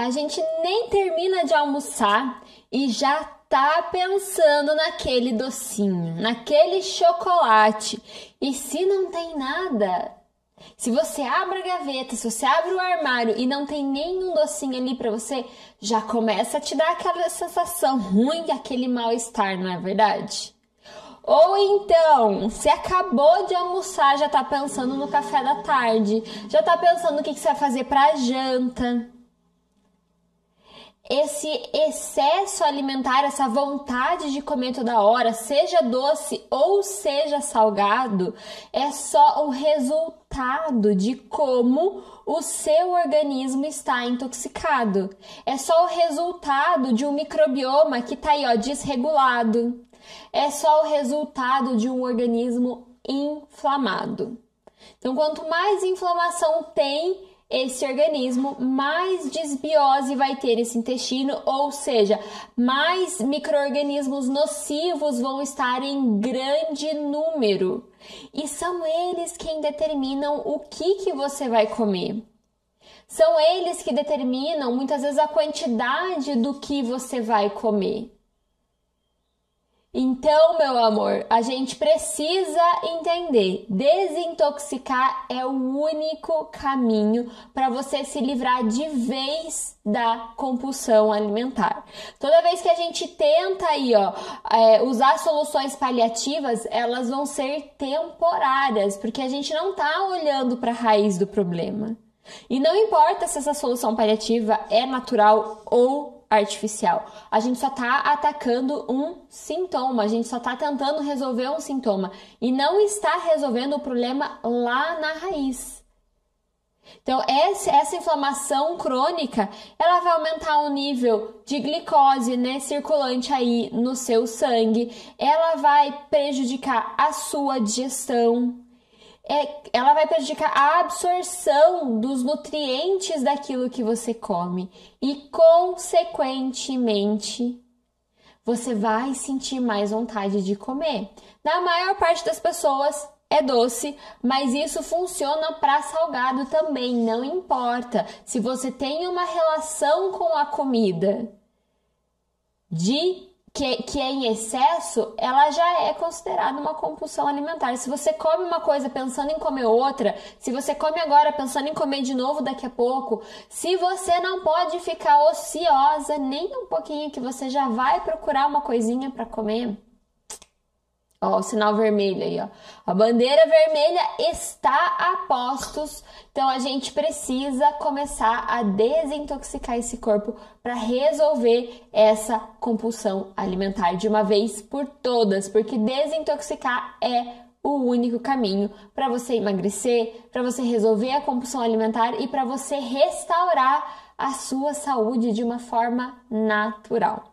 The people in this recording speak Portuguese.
A gente nem termina de almoçar e já tá pensando naquele docinho, naquele chocolate. E se não tem nada, se você abre a gaveta, se você abre o armário e não tem nenhum docinho ali para você, já começa a te dar aquela sensação ruim, aquele mal-estar, não é verdade? Ou então, você acabou de almoçar, já tá pensando no café da tarde, já tá pensando o que, que você vai fazer para janta esse excesso alimentar, essa vontade de comer toda hora, seja doce ou seja salgado, é só o resultado de como o seu organismo está intoxicado. É só o resultado de um microbioma que está aí, ó, desregulado. É só o resultado de um organismo inflamado. Então, quanto mais inflamação tem, esse organismo, mais desbiose vai ter esse intestino, ou seja, mais micro-organismos nocivos vão estar em grande número. E são eles quem determinam o que, que você vai comer. São eles que determinam muitas vezes a quantidade do que você vai comer. Então, meu amor, a gente precisa entender: desintoxicar é o único caminho para você se livrar de vez da compulsão alimentar. Toda vez que a gente tenta aí, ó, é, usar soluções paliativas, elas vão ser temporárias, porque a gente não tá olhando para a raiz do problema. E não importa se essa solução paliativa é natural ou artificial. A gente só está atacando um sintoma, a gente só está tentando resolver um sintoma e não está resolvendo o problema lá na raiz. Então, essa, inflamação crônica, ela vai aumentar o nível de glicose, né, circulante aí no seu sangue, ela vai prejudicar a sua digestão, é, ela vai prejudicar a absorção dos nutrientes daquilo que você come e, consequentemente, você vai sentir mais vontade de comer. Na maior parte das pessoas é doce, mas isso funciona para salgado também, não importa. Se você tem uma relação com a comida de que, que é em excesso, ela já é considerada uma compulsão alimentar. Se você come uma coisa pensando em comer outra, se você come agora pensando em comer de novo daqui a pouco, se você não pode ficar ociosa nem um pouquinho, que você já vai procurar uma coisinha para comer, Ó, o sinal vermelho aí, ó. A bandeira vermelha está a postos. Então a gente precisa começar a desintoxicar esse corpo para resolver essa compulsão alimentar de uma vez por todas, porque desintoxicar é o único caminho para você emagrecer, para você resolver a compulsão alimentar e para você restaurar a sua saúde de uma forma natural.